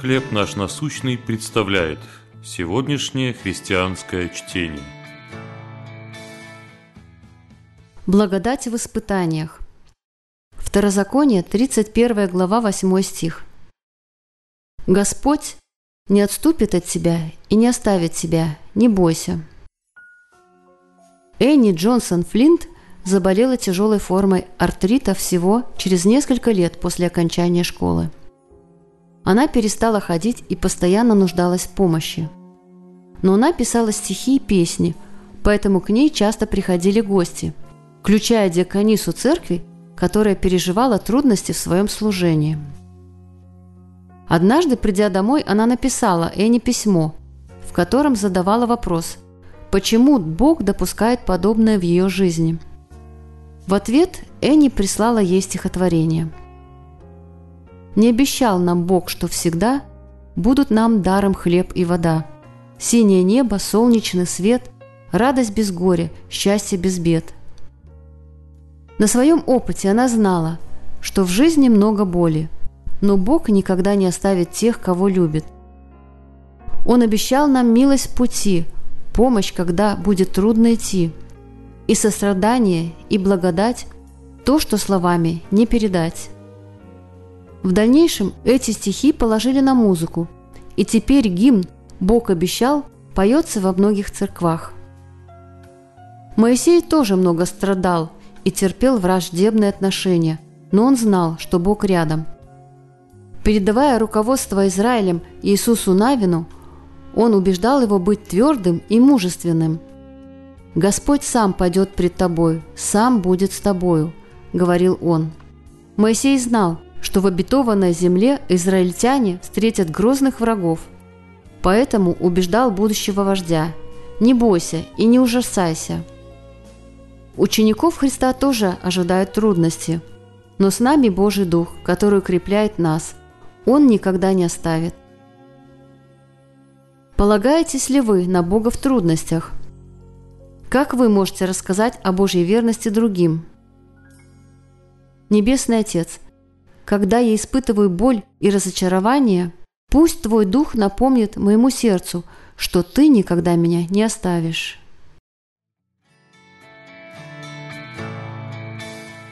«Хлеб наш насущный» представляет сегодняшнее христианское чтение. Благодать в испытаниях. Второзаконие, 31 глава, 8 стих. «Господь не отступит от тебя и не оставит тебя, не бойся». Энни Джонсон Флинт заболела тяжелой формой артрита всего через несколько лет после окончания школы. Она перестала ходить и постоянно нуждалась в помощи. Но она писала стихи и песни, поэтому к ней часто приходили гости, включая диаконису церкви, которая переживала трудности в своем служении. Однажды, придя домой, она написала Эни письмо, в котором задавала вопрос, почему Бог допускает подобное в ее жизни. В ответ Эни прислала ей стихотворение – не обещал нам Бог, что всегда будут нам даром хлеб и вода. Синее небо, солнечный свет, радость без горя, счастье без бед. На своем опыте она знала, что в жизни много боли, но Бог никогда не оставит тех, кого любит. Он обещал нам милость пути, помощь, когда будет трудно идти, и сострадание, и благодать – то, что словами не передать. В дальнейшем эти стихи положили на музыку, и теперь гимн «Бог обещал» поется во многих церквах. Моисей тоже много страдал и терпел враждебные отношения, но он знал, что Бог рядом. Передавая руководство Израилем Иисусу Навину, он убеждал его быть твердым и мужественным. «Господь сам пойдет пред тобой, сам будет с тобою», — говорил он. Моисей знал, что в обетованной земле израильтяне встретят грозных врагов. Поэтому убеждал будущего вождя «Не бойся и не ужасайся». Учеников Христа тоже ожидают трудности, но с нами Божий Дух, который укрепляет нас. Он никогда не оставит. Полагаетесь ли вы на Бога в трудностях? Как вы можете рассказать о Божьей верности другим? Небесный Отец – когда я испытываю боль и разочарование, пусть Твой Дух напомнит моему сердцу, что Ты никогда меня не оставишь.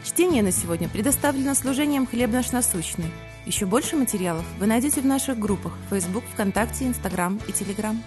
Чтение на сегодня предоставлено служением «Хлеб наш насущный». Еще больше материалов вы найдете в наших группах Facebook, ВКонтакте, Инстаграм и Телеграм.